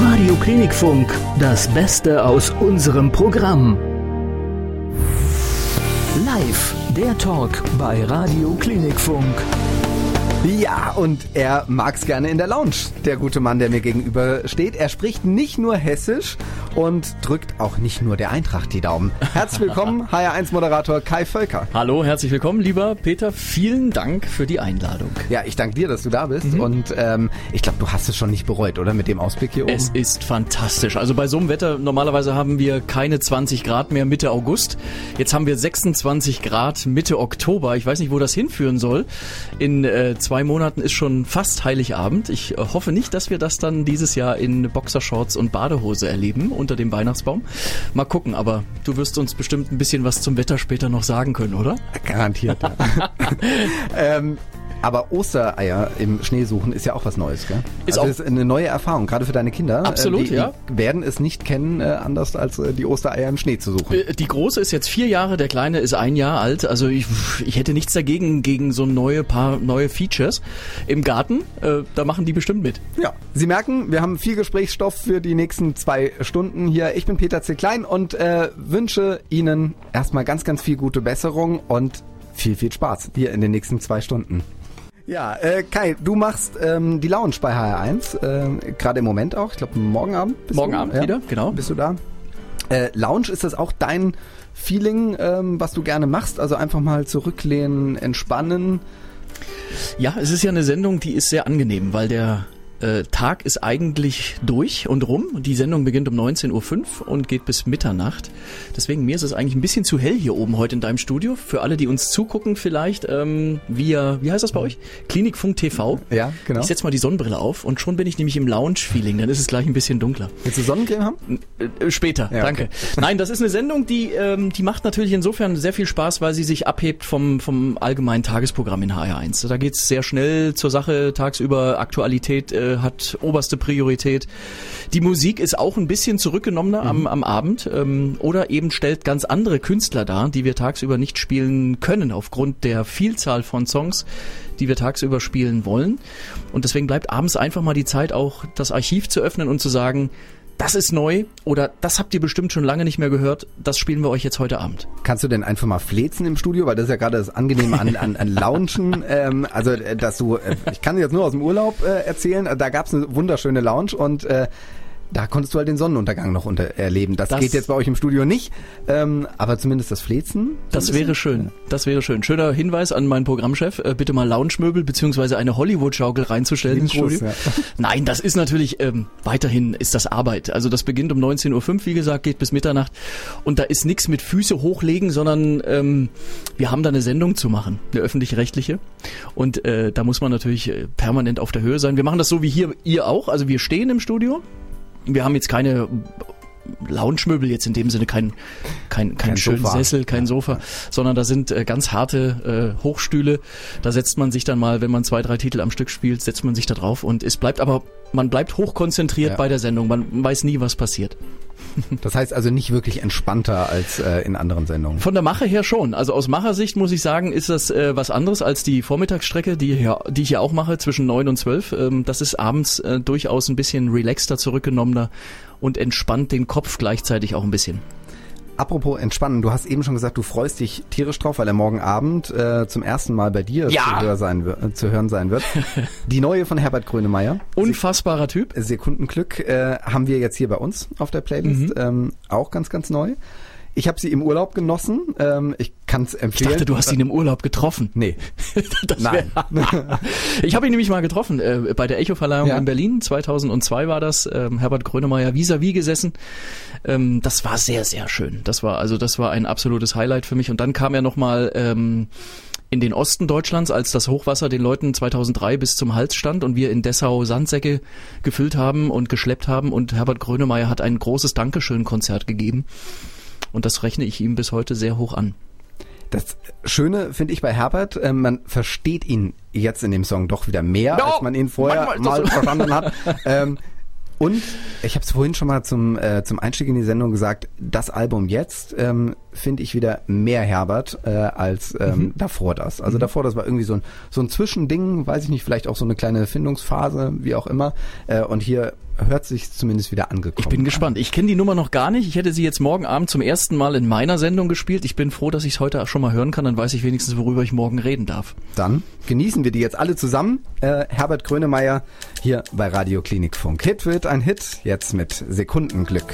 Radio Klinikfunk, das Beste aus unserem Programm. Live, der Talk bei Radio Klinikfunk. Ja, und er mag's gerne in der Lounge, der gute Mann, der mir gegenüber steht. Er spricht nicht nur Hessisch und drückt auch nicht nur der Eintracht die Daumen. Herzlich willkommen, HR1-Moderator Kai Völker. Hallo, herzlich willkommen, lieber Peter. Vielen Dank für die Einladung. Ja, ich danke dir, dass du da bist. Mhm. Und ähm, ich glaube, du hast es schon nicht bereut, oder? Mit dem Ausblick hier oben. Es ist fantastisch. Also bei so einem Wetter, normalerweise haben wir keine 20 Grad mehr Mitte August. Jetzt haben wir 26 Grad Mitte Oktober. Ich weiß nicht, wo das hinführen soll. In äh, zwei Monaten ist schon fast Heiligabend. Ich äh, hoffe nicht, dass wir das dann dieses Jahr in Boxershorts und Badehose erleben unter dem Weihnachtsbaum. Mal gucken, aber du wirst uns bestimmt ein bisschen was zum Wetter später noch sagen können, oder? Garantiert. ähm, aber Ostereier im Schnee suchen ist ja auch was Neues, gell? Ist also auch ist eine neue Erfahrung, gerade für deine Kinder. Absolut, äh, die, ja. Die werden es nicht kennen, äh, anders als äh, die Ostereier im Schnee zu suchen. Äh, die Große ist jetzt vier Jahre, der Kleine ist ein Jahr alt. Also ich, ich hätte nichts dagegen gegen so neue paar neue Features im Garten. Äh, da machen die bestimmt mit. Ja, Sie merken, wir haben viel Gesprächsstoff für die nächsten zwei Stunden hier. Ich bin Peter C. Klein und äh, wünsche Ihnen erstmal ganz, ganz viel gute Besserung und viel, viel Spaß hier in den nächsten zwei Stunden. Ja, äh, Kai, du machst ähm, die Lounge bei HR1, äh, gerade im Moment auch. Ich glaube, morgen Abend. morgen du, Abend ja, wieder, genau. Bist du da? Äh, Lounge, ist das auch dein Feeling, ähm, was du gerne machst? Also einfach mal zurücklehnen, entspannen? Ja, es ist ja eine Sendung, die ist sehr angenehm, weil der äh, Tag ist eigentlich durch und rum. Die Sendung beginnt um 19.05 Uhr und geht bis Mitternacht. Deswegen, mir ist es eigentlich ein bisschen zu hell hier oben heute in deinem Studio. Für alle, die uns zugucken vielleicht, ähm, via, wie heißt das bei euch? Klinikfunk TV. Ja, genau. Ich setze mal die Sonnenbrille auf und schon bin ich nämlich im Lounge-Feeling. Dann ist es gleich ein bisschen dunkler. Willst du Sonnencreme haben? Äh, später, ja, danke. Okay. Nein, das ist eine Sendung, die, ähm, die macht natürlich insofern sehr viel Spaß, weil sie sich abhebt vom, vom allgemeinen Tagesprogramm in HR1. Da geht's sehr schnell zur Sache, tagsüber Aktualität, äh, hat oberste Priorität. Die Musik ist auch ein bisschen zurückgenommener mhm. am, am Abend ähm, oder eben stellt ganz andere Künstler dar, die wir tagsüber nicht spielen können aufgrund der Vielzahl von Songs, die wir tagsüber spielen wollen. Und deswegen bleibt abends einfach mal die Zeit, auch das Archiv zu öffnen und zu sagen, das ist neu oder das habt ihr bestimmt schon lange nicht mehr gehört, das spielen wir euch jetzt heute Abend. Kannst du denn einfach mal flezen im Studio, weil das ist ja gerade das Angenehme an, an, an Launchen, ähm, also äh, dass du, äh, ich kann jetzt nur aus dem Urlaub äh, erzählen, da gab es eine wunderschöne Lounge und äh, da konntest du halt den Sonnenuntergang noch unter erleben. Das, das geht jetzt bei euch im Studio nicht, ähm, aber zumindest das Flezen. Das wäre schön. Das wäre schön. Schöner Hinweis an meinen Programmchef, äh, bitte mal Lounge-Möbel beziehungsweise eine Hollywood-Schaukel reinzustellen ins Studio. Ja. Nein, das ist natürlich ähm, weiterhin ist das Arbeit. Also das beginnt um 19.05 Uhr, wie gesagt, geht bis Mitternacht und da ist nichts mit Füße hochlegen, sondern ähm, wir haben da eine Sendung zu machen, eine öffentlich-rechtliche und äh, da muss man natürlich äh, permanent auf der Höhe sein. Wir machen das so wie hier ihr auch, also wir stehen im Studio, wir haben jetzt keine Lounge-Möbel jetzt in dem Sinne kein kein kein, kein schönen Sofa. Sessel, kein Sofa, sondern da sind äh, ganz harte äh, Hochstühle. Da setzt man sich dann mal, wenn man zwei drei Titel am Stück spielt, setzt man sich da drauf und es bleibt aber man bleibt hochkonzentriert ja. bei der Sendung. Man weiß nie, was passiert. Das heißt also nicht wirklich entspannter als äh, in anderen Sendungen. Von der Mache her schon. Also aus Machersicht muss ich sagen, ist das äh, was anderes als die Vormittagsstrecke, die, hier, die ich ja auch mache zwischen neun und zwölf. Ähm, das ist abends äh, durchaus ein bisschen relaxter, zurückgenommener und entspannt den Kopf gleichzeitig auch ein bisschen. Apropos entspannen, du hast eben schon gesagt, du freust dich tierisch drauf, weil er morgen Abend äh, zum ersten Mal bei dir ja. zu, hör sein, äh, zu, hören sein wird. Die neue von Herbert Grönemeyer. Unfassbarer Se Typ. Sekundenglück äh, haben wir jetzt hier bei uns auf der Playlist. Mhm. Ähm, auch ganz, ganz neu. Ich habe sie im Urlaub genossen. Ähm, ich kann es empfehlen. Ich dachte, du hast ihn im Urlaub getroffen. Nee. Nein. ich habe ihn nämlich mal getroffen äh, bei der Echo-Verleihung ja. in Berlin. 2002 war das. Ähm, Herbert Grönemeyer vis-à-vis gesessen. Ähm, das war sehr, sehr schön. Das war also das war ein absolutes Highlight für mich. Und dann kam er nochmal ähm, in den Osten Deutschlands, als das Hochwasser den Leuten 2003 bis zum Hals stand und wir in Dessau Sandsäcke gefüllt haben und geschleppt haben und Herbert Grönemeyer hat ein großes Dankeschön-Konzert gegeben. Und das rechne ich ihm bis heute sehr hoch an. Das Schöne finde ich bei Herbert, äh, man versteht ihn jetzt in dem Song doch wieder mehr, no, als man ihn vorher mal verstanden hat. ähm, Und ich habe es vorhin schon mal zum, äh, zum Einstieg in die Sendung gesagt, das Album jetzt ähm, finde ich wieder mehr Herbert äh, als ähm, mhm. davor das. Also mhm. davor das war irgendwie so ein, so ein Zwischending, weiß ich nicht, vielleicht auch so eine kleine Findungsphase, wie auch immer. Äh, und hier hört sich zumindest wieder angekommen. Ich bin gespannt. Ich kenne die Nummer noch gar nicht. Ich hätte sie jetzt morgen Abend zum ersten Mal in meiner Sendung gespielt. Ich bin froh, dass ich es heute schon mal hören kann. Dann weiß ich wenigstens, worüber ich morgen reden darf. Dann genießen wir die jetzt alle zusammen. Äh, Herbert Grönemeyer hier bei Radio Klinikfunk. Hit wird ein Hit, jetzt mit Sekundenglück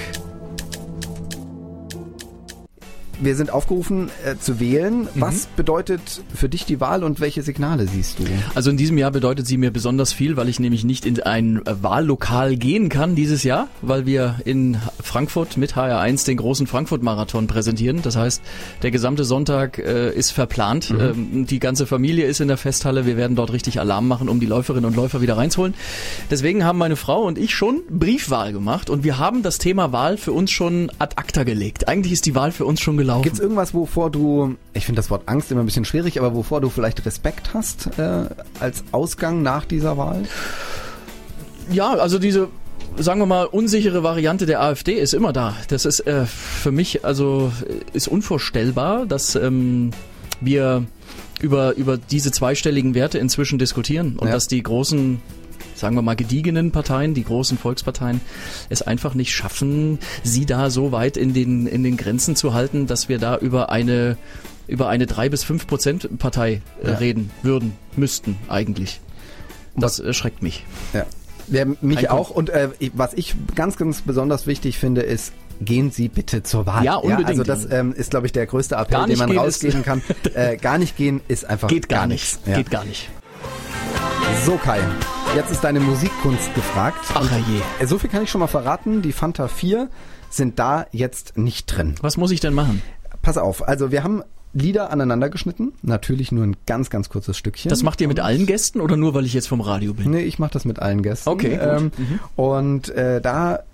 wir sind aufgerufen äh, zu wählen. Mhm. Was bedeutet für dich die Wahl und welche Signale siehst du? Also in diesem Jahr bedeutet sie mir besonders viel, weil ich nämlich nicht in ein Wahllokal gehen kann dieses Jahr, weil wir in Frankfurt mit HR1 den großen Frankfurt-Marathon präsentieren. Das heißt, der gesamte Sonntag äh, ist verplant. Mhm. Ähm, die ganze Familie ist in der Festhalle. Wir werden dort richtig Alarm machen, um die Läuferinnen und Läufer wieder reinzuholen. Deswegen haben meine Frau und ich schon Briefwahl gemacht und wir haben das Thema Wahl für uns schon ad acta gelegt. Eigentlich ist die Wahl für uns schon gelaufen. Gibt es irgendwas, wovor du, ich finde das Wort Angst immer ein bisschen schwierig, aber wovor du vielleicht Respekt hast äh, als Ausgang nach dieser Wahl? Ja, also diese sagen wir mal, unsichere Variante der AfD ist immer da. Das ist äh, für mich also ist unvorstellbar, dass ähm, wir über, über diese zweistelligen Werte inzwischen diskutieren und ja. dass die großen sagen wir mal, gediegenen Parteien, die großen Volksparteien, es einfach nicht schaffen, sie da so weit in den, in den Grenzen zu halten, dass wir da über eine, über eine drei bis fünf Prozent Partei äh, ja. reden würden, müssten eigentlich. Das erschreckt mich. Ja. Ja, mich Ein auch. Und äh, was ich ganz, ganz besonders wichtig finde, ist, gehen Sie bitte zur Wahl. Ja, unbedingt. Ja, also das ähm, ist, glaube ich, der größte Appell, den man rausgeben kann. Äh, gar nicht gehen ist einfach Geht gar, gar nichts. Geht gar nicht. So Kai, jetzt ist deine Musikkunst gefragt. Ach je. Äh, so viel kann ich schon mal verraten. Die Fanta 4 sind da jetzt nicht drin. Was muss ich denn machen? Pass auf, also wir haben Lieder aneinander geschnitten. Natürlich nur ein ganz, ganz kurzes Stückchen. Das macht ihr mit allen Gästen oder nur, weil ich jetzt vom Radio bin? Nee, ich mache das mit allen Gästen. Okay, ähm, mhm. Und äh, da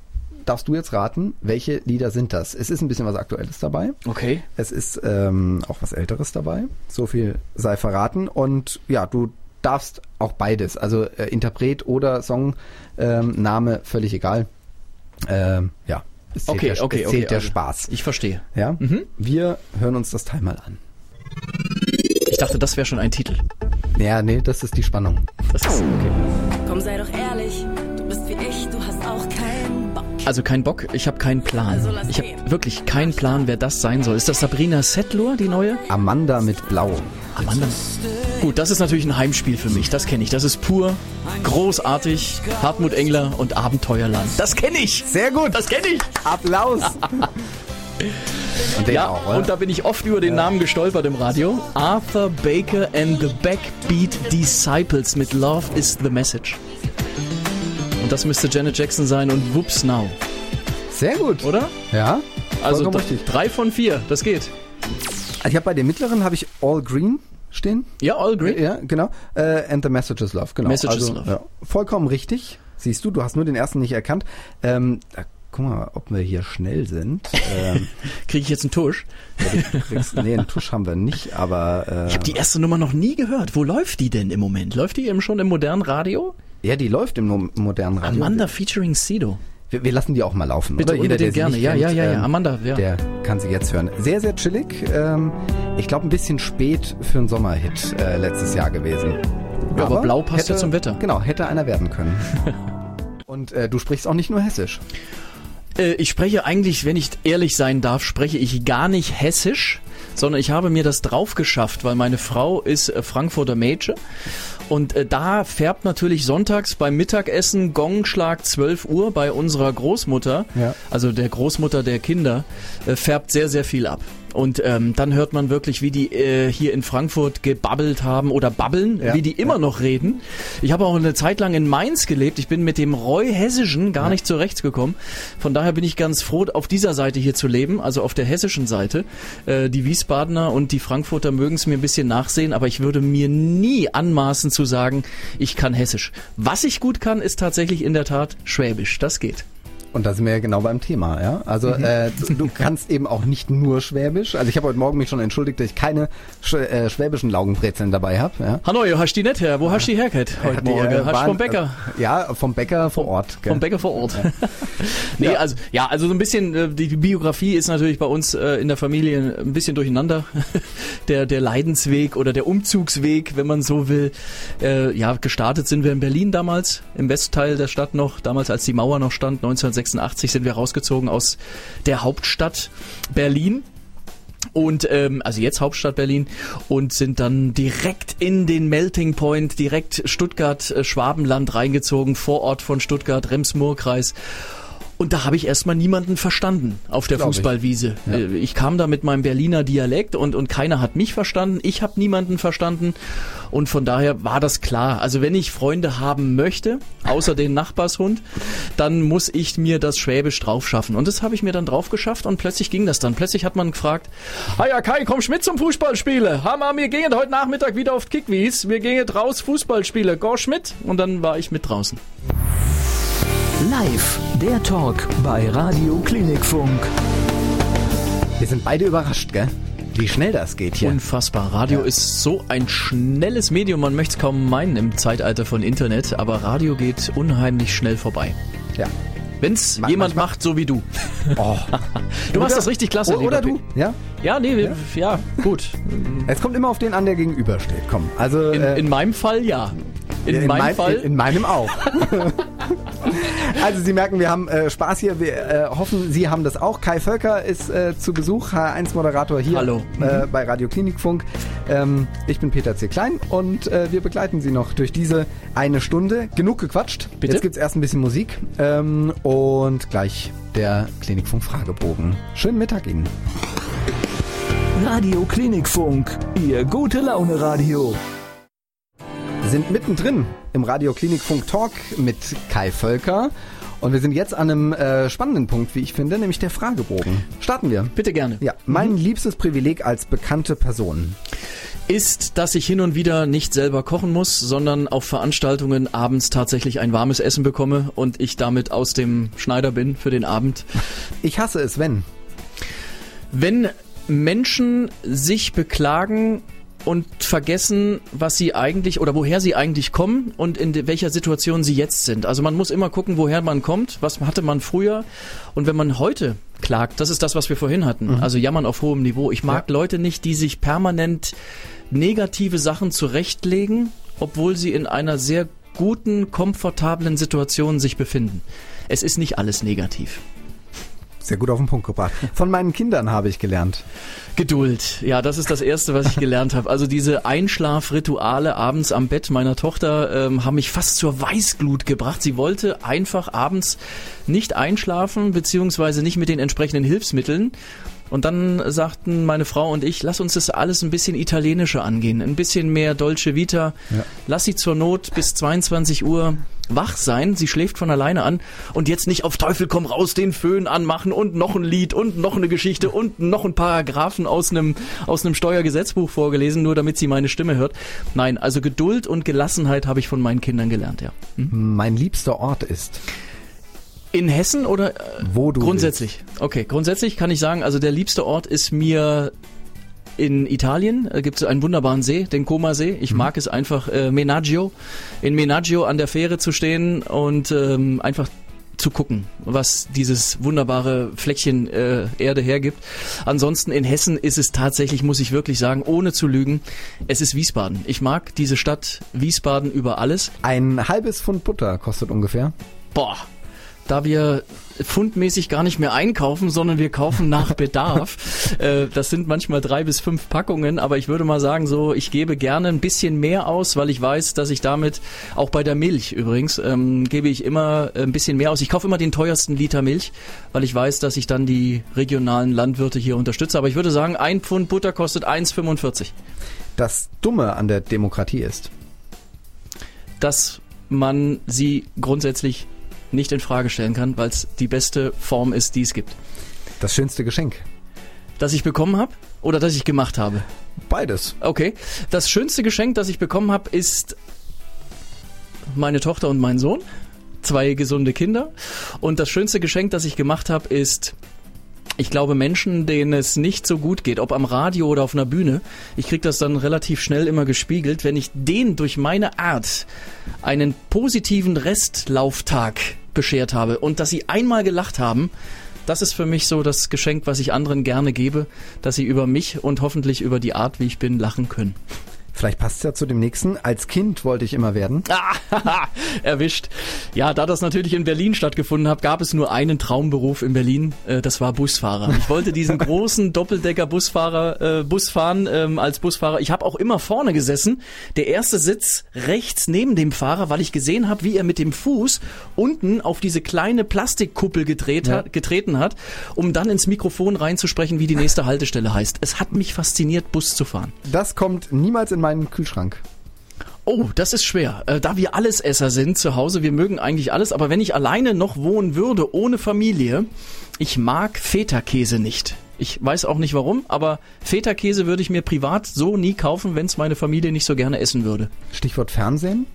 darfst du jetzt raten, welche Lieder sind das? Es ist ein bisschen was Aktuelles dabei. Okay. Es ist ähm, auch was Älteres dabei. So viel sei verraten. Und ja, du darfst auch beides, also äh, Interpret oder Songname, ähm, völlig egal. Ähm, ja, es zählt, okay, der, okay, es zählt okay, der okay. Spaß. Ich verstehe. Ja, mhm. wir hören uns das Teil mal an. Ich dachte, das wäre schon ein Titel. Ja, nee, das ist die Spannung. Das ist okay. Komm, sei doch ehrlich, Also kein Bock, ich habe keinen Plan. Also ich habe wirklich keinen Plan, wer das sein soll. Ist das Sabrina Settler, die neue? Amanda mit Blau. Amanda. Gut, das ist natürlich ein Heimspiel für mich. Das kenne ich. Das ist pur, großartig, Hartmut Engler und Abenteuerland. Das kenne ich. Sehr gut. Das kenne ich. Applaus. Und ja, auch, und da bin ich oft über den ja. Namen gestolpert im Radio. Arthur Baker and the Backbeat Disciples mit Love is the Message. Und das müsste Janet Jackson sein und Whoops Now. Sehr gut. Oder? Ja. Also drei von vier, das geht. Ich habe bei den mittleren habe ich All Green stehen. Ja, All Green. Ja, genau. Uh, and the Message is Love, genau. Message also, is Love. Ja, vollkommen richtig. Siehst du, du hast nur den ersten nicht erkannt. Ähm, guck mal, ob wir hier schnell sind. Ähm, Kriege ich jetzt einen Tusch? Ja, kriegst, nee, einen Tusch haben wir nicht, aber... Äh, ich habe die erste Nummer noch nie gehört. Wo läuft die denn im Moment? Läuft die eben schon im modernen Radio? Ja, die läuft im modernen Radio. Amanda featuring Sido. Wir, wir, lassen die auch mal laufen. Bitte, oder? Jeder, der gerne. Ja, kennt, ja, ja, ja, ähm, Amanda, ja. Der kann sie jetzt hören. Sehr, sehr chillig. Ähm, ich glaube, ein bisschen spät für einen Sommerhit äh, letztes Jahr gewesen. Ja, aber, aber blau passt hätte, ja zum Wetter. Genau, hätte einer werden können. Und äh, du sprichst auch nicht nur Hessisch. Äh, ich spreche eigentlich, wenn ich ehrlich sein darf, spreche ich gar nicht Hessisch, sondern ich habe mir das drauf geschafft, weil meine Frau ist äh, Frankfurter Mädchen und äh, da färbt natürlich sonntags beim Mittagessen Gongschlag 12 Uhr bei unserer Großmutter, ja. also der Großmutter der Kinder, äh, färbt sehr, sehr viel ab. Und ähm, dann hört man wirklich, wie die äh, hier in Frankfurt gebabbelt haben oder babbeln, ja, wie die immer ja. noch reden. Ich habe auch eine Zeit lang in Mainz gelebt. Ich bin mit dem Roy Hessischen gar ja. nicht zurechtgekommen. Von daher bin ich ganz froh, auf dieser Seite hier zu leben, also auf der hessischen Seite. Äh, die Wiesbadener und die Frankfurter mögen es mir ein bisschen nachsehen, aber ich würde mir nie anmaßen zu sagen, ich kann Hessisch. Was ich gut kann, ist tatsächlich in der Tat Schwäbisch. Das geht. Und da sind wir ja genau beim Thema, ja. Also Mhm. äh, du, du kannst eben auch nicht nur Schwäbisch. Also ich habe heute Morgen mich schon entschuldigt, dass ich keine sch äh, schwäbischen Laugenbrezeln dabei habe. Ja. Hanoi, hast du die nicht her? Wo hast du die hergehabt heute Die, Morgen? äh, hast du vom Bäcker? Äh, ja, vom Bäcker vor Ort. gell. Vom Bäcker vor Ort. nee, also ja, also so ein bisschen äh, die, Biografie ist natürlich bei uns äh, in der Familie ein bisschen durcheinander. der der Leidensweg oder der Umzugsweg, wenn man so will. Äh, ja, gestartet sind wir in Berlin damals, im Westteil der Stadt noch, damals als die Mauer noch stand, 1986 sind wir rausgezogen aus der Hauptstadt Berlin. Und ähm, also jetzt Hauptstadt Berlin und sind dann direkt in den Melting Point, direkt Stuttgart, äh, reingezogen, Vorort von Stuttgart, Rems-Murr-Kreis. Und da habe ich erstmal niemanden verstanden auf der Glaub ich. Fußballwiese. Ja. Äh, Ich kam da mit meinem Berliner Dialekt und, und keiner hat mich verstanden. Ich habe niemanden verstanden. Und von daher war das klar. Also wenn ich Freunde haben möchte, außer den Nachbarshund, dann muss ich mir das Schwäbisch drauf schaffen. Und das habe ich mir dann drauf geschafft und plötzlich ging das dann. Plötzlich hat man gefragt, ah ja Kai, komm mit zum Fußballspiele. Hammer, wir gehen heute Nachmittag wieder auf Kickwies. Wir gehen raus Fußballspiele. Go mit. Und dann war ich mit draußen. Live, der Talk bei Radio Klinikfunk. Wir sind beide überrascht, gell? Wie schnell das geht hier. Unfassbar. Radio Ja. ist so ein schnelles Medium, man möchte es kaum meinen im Zeitalter von Internet, aber Radio geht unheimlich schnell vorbei. ja. Wenn's Ma- jemand manchmal- macht, so wie du. Oh. Du machst das richtig klasse, Oder du, ja? Ja, nee, ja, ja gut. Es kommt immer auf den an, der gegenübersteht. Komm, also In, äh, in meinem Fall ja. In, meinem mein- Fall. In, in meinem auch. also Sie merken, wir haben äh, Spaß hier. Wir äh, hoffen, Sie haben das auch. Kai Völker ist äh, zu Besuch, H1-Moderator hier Hallo. Äh, bei Radio Klinikfunk. Ähm, ich bin Peter C. Klein und äh, wir begleiten Sie noch durch diese eine Stunde. Genug gequatscht. Bitte? Jetzt gibt's erst ein bisschen Musik ähm, und gleich der Klinikfunk-Fragebogen. Schönen Mittag Ihnen. Radio Klinikfunk, Ihr gute Laune Radio. Wir sind mittendrin im Radio Klinikfunk Talk mit Kai Völker. Und wir sind jetzt an einem äh, spannenden Punkt, wie ich finde, nämlich der Fragebogen. Starten wir. Bitte gerne. Ja, mein liebstes Privileg als bekannte Person. Ist, dass ich hin und wieder nicht selber kochen muss, sondern auf Veranstaltungen abends tatsächlich ein warmes Essen bekomme und ich damit aus dem Schneider bin für den Abend. Ich hasse es, wenn. Wenn Menschen sich beklagen und vergessen, was sie eigentlich oder woher sie eigentlich kommen und in welcher Situation sie jetzt sind. Also man muss immer gucken, woher man kommt, was hatte man früher und wenn man heute klagt, das ist das, was wir vorhin hatten, also jammern auf hohem Niveau. Ich mag Leute nicht, die sich permanent negative Sachen zurechtlegen, obwohl sie in einer sehr guten, komfortablen Situation sich befinden. Es ist nicht alles negativ. Sehr gut auf den Punkt gebracht. Von meinen Kindern habe ich gelernt. Geduld, ja, das ist das Erste, was ich gelernt habe. Also diese Einschlafrituale abends am Bett meiner Tochter ähm, haben mich fast zur Weißglut gebracht. Sie wollte einfach abends nicht einschlafen, beziehungsweise nicht mit den entsprechenden Hilfsmitteln. Und dann sagten meine Frau und ich, lass uns das alles ein bisschen italienischer angehen, ein bisschen mehr Dolce Vita. Ja. Lass sie zur Not bis 22 Uhr wach sein, sie schläft von alleine an und jetzt nicht auf Teufel komm raus den Föhn anmachen und noch ein Lied und noch eine Geschichte und noch ein Paragraphen aus einem aus einem Steuergesetzbuch vorgelesen, nur damit sie meine Stimme hört. Nein, also Geduld und Gelassenheit habe ich von meinen Kindern gelernt, ja. Hm? Mein liebster Ort ist. In Hessen oder äh, Wo du grundsätzlich? Okay, grundsätzlich kann ich sagen, also der liebste Ort ist mir in Italien äh, gibt es einen wunderbaren See, den Como-See. Ich mag es einfach, äh, Menaggio, in Menaggio an der Fähre zu stehen und ähm, einfach zu gucken, was dieses wunderbare Fleckchen äh, Erde hergibt. Ansonsten in Hessen ist es tatsächlich, muss ich wirklich sagen, ohne zu lügen, es ist Wiesbaden. Ich mag diese Stadt Wiesbaden über alles. Ein halbes Pfund Butter kostet ungefähr. Boah, da wir fundmäßig gar nicht mehr einkaufen, sondern wir kaufen nach Bedarf. äh, das sind manchmal drei bis fünf Packungen, aber ich würde mal sagen, so ich gebe gerne ein bisschen mehr aus, weil ich weiß, dass ich damit auch bei der Milch übrigens ähm, gebe ich immer ein bisschen mehr aus. Ich kaufe immer den teuersten Liter Milch, weil ich weiß, dass ich dann die regionalen Landwirte hier unterstütze. Aber ich würde sagen, ein Pfund Butter kostet 1,45. Das Dumme an der Demokratie ist. dass man sie grundsätzlich nicht in Frage stellen kann, weil es die beste Form ist, die es gibt. Das schönste Geschenk. Das ich bekommen habe oder das ich gemacht habe. Beides. Okay. Das schönste Geschenk, das ich bekommen habe, ist meine Tochter und mein Sohn. zwei gesunde Kinder. Und das schönste Geschenk, das ich gemacht habe, ist ich glaube, Menschen, denen es nicht so gut geht, ob am Radio oder auf einer Bühne, ich kriege das dann relativ schnell immer gespiegelt, wenn ich denen durch meine Art einen positiven Restlauftag beschert habe und dass sie einmal gelacht haben, das ist für mich so das Geschenk, was ich anderen gerne gebe, dass sie über mich und hoffentlich über die Art, wie ich bin, lachen können. Vielleicht passt es ja zu dem nächsten. Als Kind wollte ich immer werden. Ah, erwischt. Ja, da das natürlich in Berlin stattgefunden hat, gab es nur einen Traumberuf in Berlin. Äh, das war Busfahrer. Ich wollte diesen großen Doppeldecker-Busfahrer, äh, Bus fahren ähm, als Busfahrer. Ich habe auch immer vorne gesessen. Der erste Sitz rechts neben dem Fahrer, weil ich gesehen habe, wie er mit dem Fuß unten auf diese kleine Plastikkuppel gedreht Ja. hat, getreten hat, um dann ins Mikrofon reinzusprechen, wie die nächste Haltestelle heißt. Es hat mich fasziniert, Bus zu fahren. Das kommt niemals in meinen Kühlschrank. Oh, das ist schwer. Äh, da wir Allesesser sind zu Hause, wir mögen eigentlich alles, aber wenn ich alleine noch wohnen würde, ohne Familie, ich mag Feta-Käse nicht. Ich weiß auch nicht warum, aber Feta-Käse würde ich mir privat so nie kaufen, wenn es meine Familie nicht so gerne essen würde. Stichwort Fernsehen.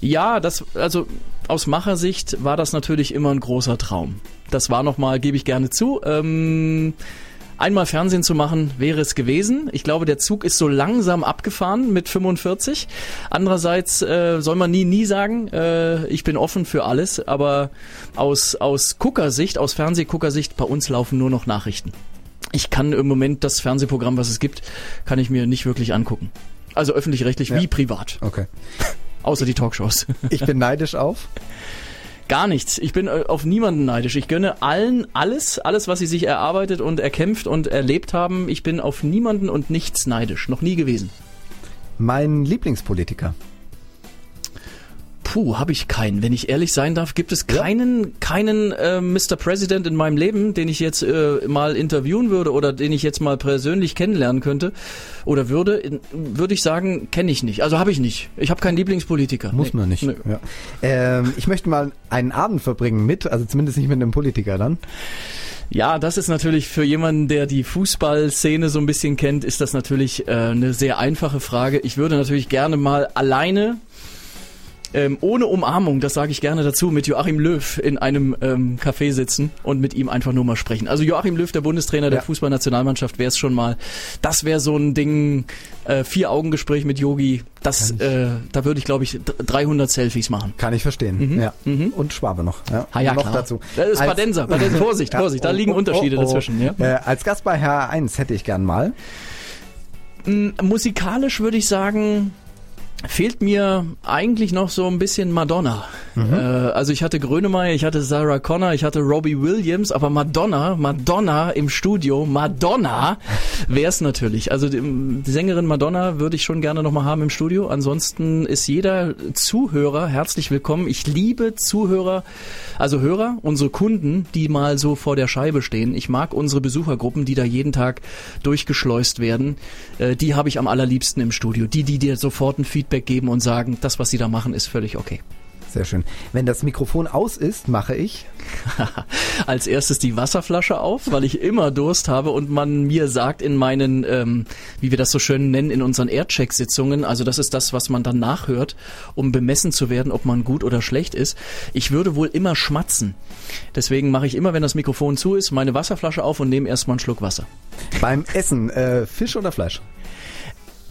Ja, das, also aus Machersicht war das natürlich immer ein großer Traum. Das war nochmal, gebe ich gerne zu. Ähm, einmal Fernsehen zu machen, wäre es gewesen. Ich glaube, der Zug ist so langsam abgefahren mit 45. Andererseits äh, soll man nie, nie sagen, äh, ich bin offen für alles, aber aus, aus Guckersicht, aus Fernsehguckersicht, bei uns laufen nur noch Nachrichten. Ich kann im Moment das Fernsehprogramm, was es gibt, kann ich mir nicht wirklich angucken. Also öffentlich-rechtlich Ja. wie privat. Okay. Außer die Talkshows. Ich bin neidisch auf. Gar nichts. Ich bin äh, auf niemanden neidisch. Ich gönne allen alles, alles, was sie sich erarbeitet und erkämpft und erlebt haben. Ich bin auf niemanden und nichts neidisch. Noch nie gewesen. Mein Lieblingspolitiker. Puh, habe ich keinen. Wenn ich ehrlich sein darf, gibt es keinen, keinen äh, Mr. President in meinem Leben, den ich jetzt äh, mal interviewen würde oder den ich jetzt mal persönlich kennenlernen könnte oder würde. Würde ich sagen, kenne ich nicht. Also habe ich nicht. Ich habe keinen Lieblingspolitiker. Muss Nee. man nicht. Nee. Ja. Ähm, ich möchte mal einen Abend verbringen mit, also zumindest nicht mit einem Politiker dann. Ja, das ist natürlich für jemanden, der die Fußballszene so ein bisschen kennt, ist das natürlich äh, eine sehr einfache Frage. Ich würde natürlich gerne mal alleine, ähm, ohne Umarmung, das sage ich gerne dazu, mit Joachim Löw in einem ähm, Café sitzen und mit ihm einfach nur mal sprechen. Also Joachim Löw, der Bundestrainer der Ja. Fußballnationalmannschaft, wäre es schon mal. Das wäre so ein Ding, äh, vier Augengespräch mit Yogi. Das, äh, da würde ich, glaube ich, d- 300 Selfies machen. Kann ich verstehen. Ja. mhm. Und Schwabe noch. Ja, Ah ja, noch klar. dazu. Das ist Als- Badenser. Badenser. Vorsicht, Ja, Vorsicht, da oh, liegen oh, Unterschiede oh, oh. dazwischen. Ja? Äh, als Gast bei Herr 1 hätte ich gern mal. Mm, Musikalisch würde ich sagen, fehlt mir eigentlich noch so ein bisschen Madonna. Äh, also ich hatte Grönemeyer, ich hatte Sarah Connor, ich hatte Robbie Williams, aber Madonna, Madonna im Studio, Madonna wär's natürlich. Also die, die Sängerin Madonna würde ich schon gerne nochmal haben im Studio. Ansonsten ist jeder Zuhörer herzlich willkommen. Ich liebe Zuhörer, also Hörer, unsere Kunden, die mal so vor der Scheibe stehen. Ich mag unsere Besuchergruppen, die da jeden Tag durchgeschleust werden. Äh, die habe ich am allerliebsten im Studio. Die, die dir sofort ein Feedback geben und sagen, das, was sie da machen, ist völlig okay. Sehr schön. Wenn das Mikrofon aus ist, mache ich. Als erstes die Wasserflasche auf, weil ich immer Durst habe und man mir sagt in meinen, ähm, wie wir das so schön nennen, in unseren Aircheck-Sitzungen, also das ist das, was man dann nachhört, um bemessen zu werden, ob man gut oder schlecht ist. Ich würde wohl immer schmatzen. Deswegen mache ich immer, wenn das Mikrofon zu ist, meine Wasserflasche auf und nehme erstmal einen Schluck Wasser. Beim Essen, äh, Fisch oder Fleisch?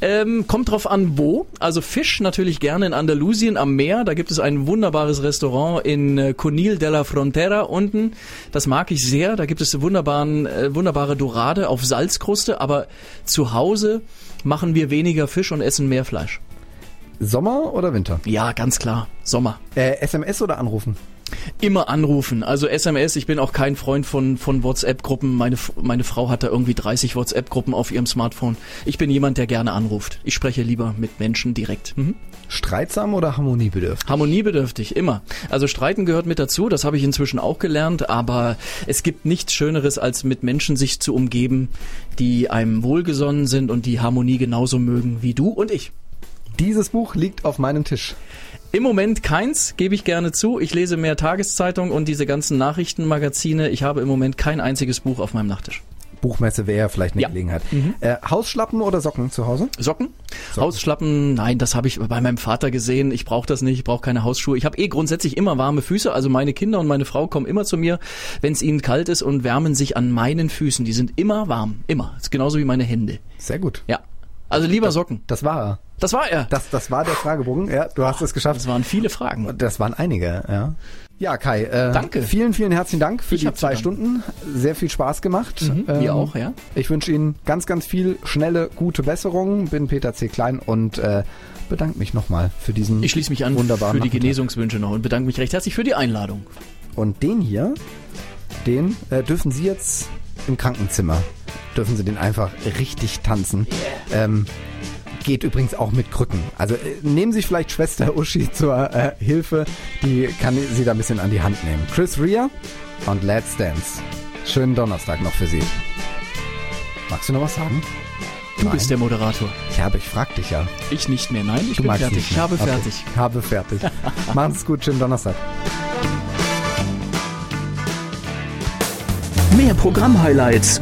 Ähm, kommt drauf an, wo. Also Fisch natürlich gerne in Andalusien am Meer. Da gibt es ein wunderbares Restaurant in äh, Conil de la Frontera unten. Das mag ich sehr. Da gibt es wunderbaren, äh, wunderbare Dorade auf Salzkruste. Aber zu Hause machen wir weniger Fisch und essen mehr Fleisch. Sommer oder Winter? Ja, ganz klar. Sommer. Äh, SMS oder anrufen? Immer anrufen. Also SMS, ich bin auch kein Freund von, von WhatsApp-Gruppen. Meine, meine Frau hat da irgendwie 30 WhatsApp-Gruppen auf ihrem Smartphone. Ich bin jemand, der gerne anruft. Ich spreche lieber mit Menschen direkt. Mhm. Streitsam oder harmoniebedürftig? Harmoniebedürftig, immer. Also Streiten gehört mit dazu, das habe ich inzwischen auch gelernt, aber es gibt nichts Schöneres, als mit Menschen sich zu umgeben, die einem wohlgesonnen sind und die Harmonie genauso mögen wie du und ich. Dieses Buch liegt auf meinem Tisch. Im Moment keins, gebe ich gerne zu. Ich lese mehr Tageszeitung und diese ganzen Nachrichtenmagazine. Ich habe im Moment kein einziges Buch auf meinem Nachttisch. Buchmesse wäre vielleicht eine Ja. Gelegenheit. Äh, Hausschlappen oder Socken zu Hause? Socken? Hausschlappen? Nein, das habe ich bei meinem Vater gesehen. Ich brauche das nicht, ich brauche keine Hausschuhe. Ich habe eh grundsätzlich immer warme Füße. Also meine Kinder und meine Frau kommen immer zu mir, wenn es ihnen kalt ist und wärmen sich an meinen Füßen. Die sind immer warm, immer. Das ist genauso wie meine Hände. Sehr gut. Ja. Also lieber Socken. Das war er. Das war er. Das, das war der Fragebogen. Ja, du hast es geschafft. Das waren viele Fragen. Das waren einige, ja. Ja, Kai, äh, Danke. Vielen, vielen herzlichen Dank für Ich die zwei. Stunden. Sehr viel Spaß gemacht. Ähm, Mhm, mir auch, ja. Ich wünsche Ihnen ganz, ganz viel schnelle, gute Besserung. Bin Peter C. Klein und äh, bedanke mich nochmal für diesen Ich schließe mich an wunderbaren für die Nachmittag. Genesungswünsche noch und bedanke mich recht herzlich für die Einladung. Und den hier, den äh, dürfen Sie jetzt im Krankenzimmer, dürfen Sie den einfach richtig tanzen. Ähm, geht übrigens auch mit Krücken. Also äh, nehmen Sie vielleicht Schwester Uschi zur äh, Hilfe, die kann Sie da ein bisschen an die Hand nehmen. Chris Rea und Let's Dance. Schönen Donnerstag noch für Sie. Magst du noch was sagen? Du Nein. bist der Moderator. Ich habe, ich frag dich ja. Ich nicht mehr. Nein, ich Du bin fertig. Ich habe Okay. fertig. Habe fertig. Machen's gut, schönen Donnerstag. Mehr Programm-Highlights